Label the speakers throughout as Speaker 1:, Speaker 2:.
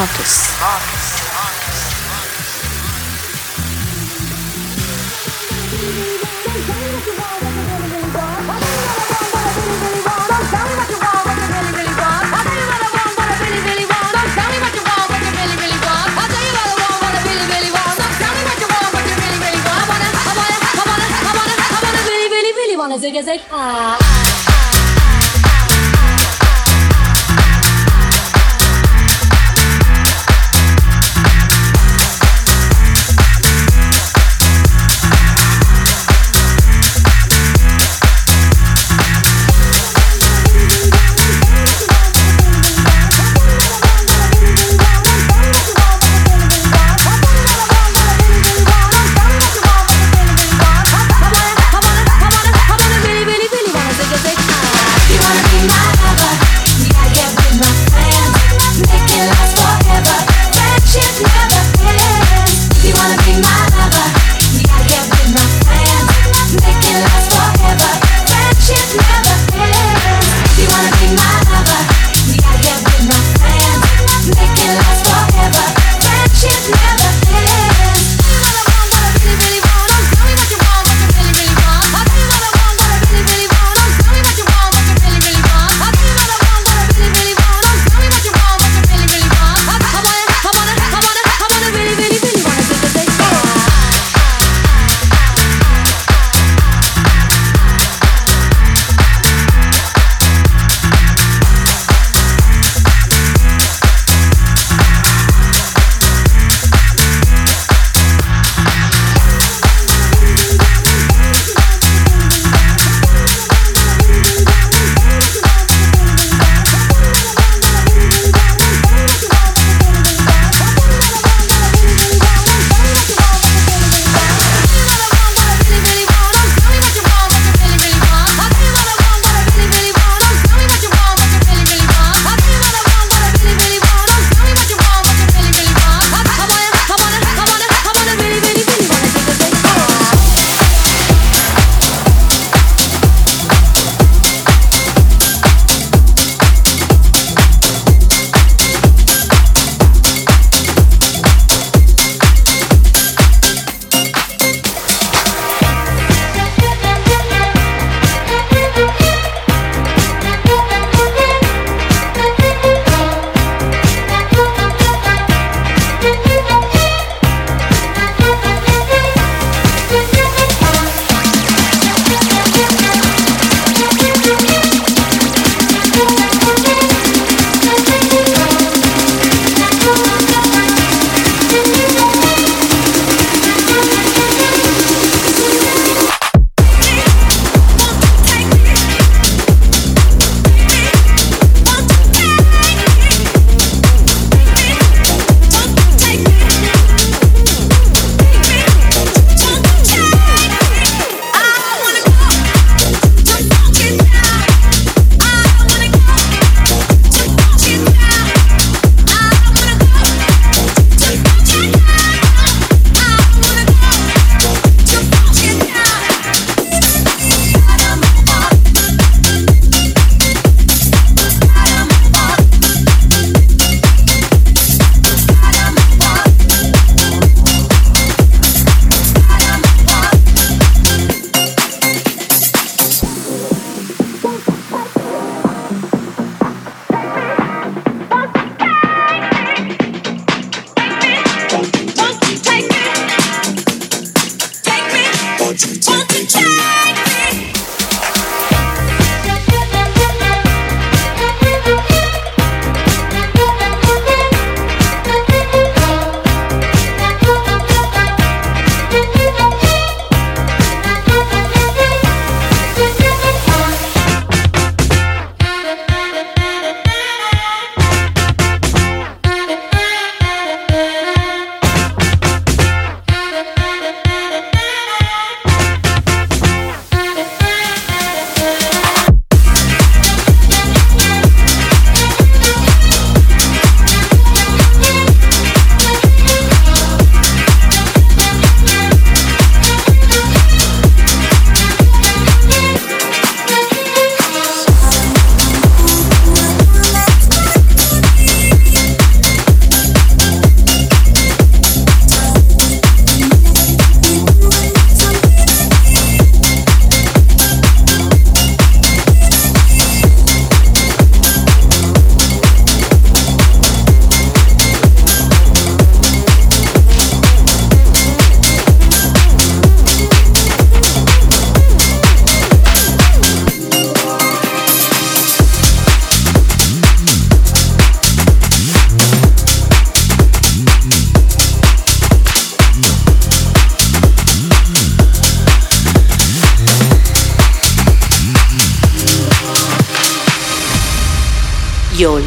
Speaker 1: Marcus.
Speaker 2: Marcus. wanna
Speaker 1: zig a zig ah.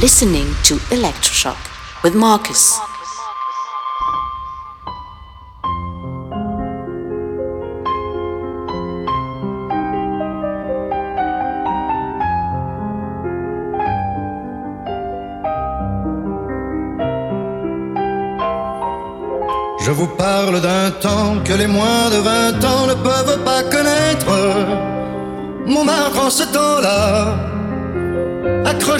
Speaker 2: Listening to Electroshock with Marcus.
Speaker 3: Je vous parle d'un temps que les moins de 20 ans ne peuvent pas connaître. Montmartre en ce temps-là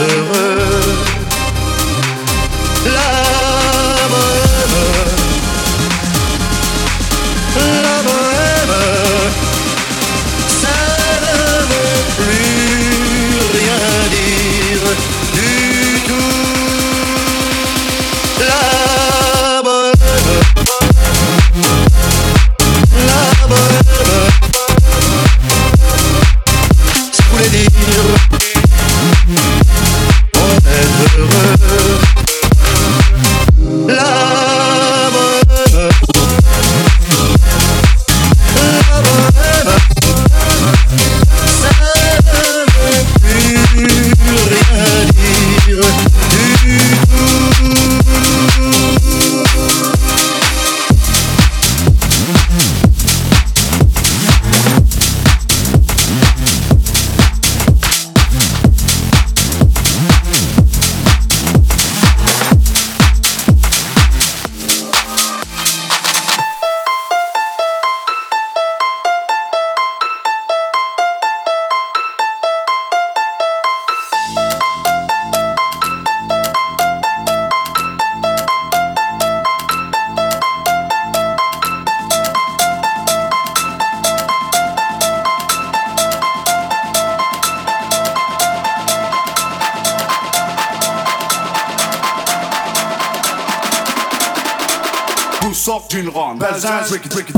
Speaker 3: Heureux.
Speaker 4: times, times, break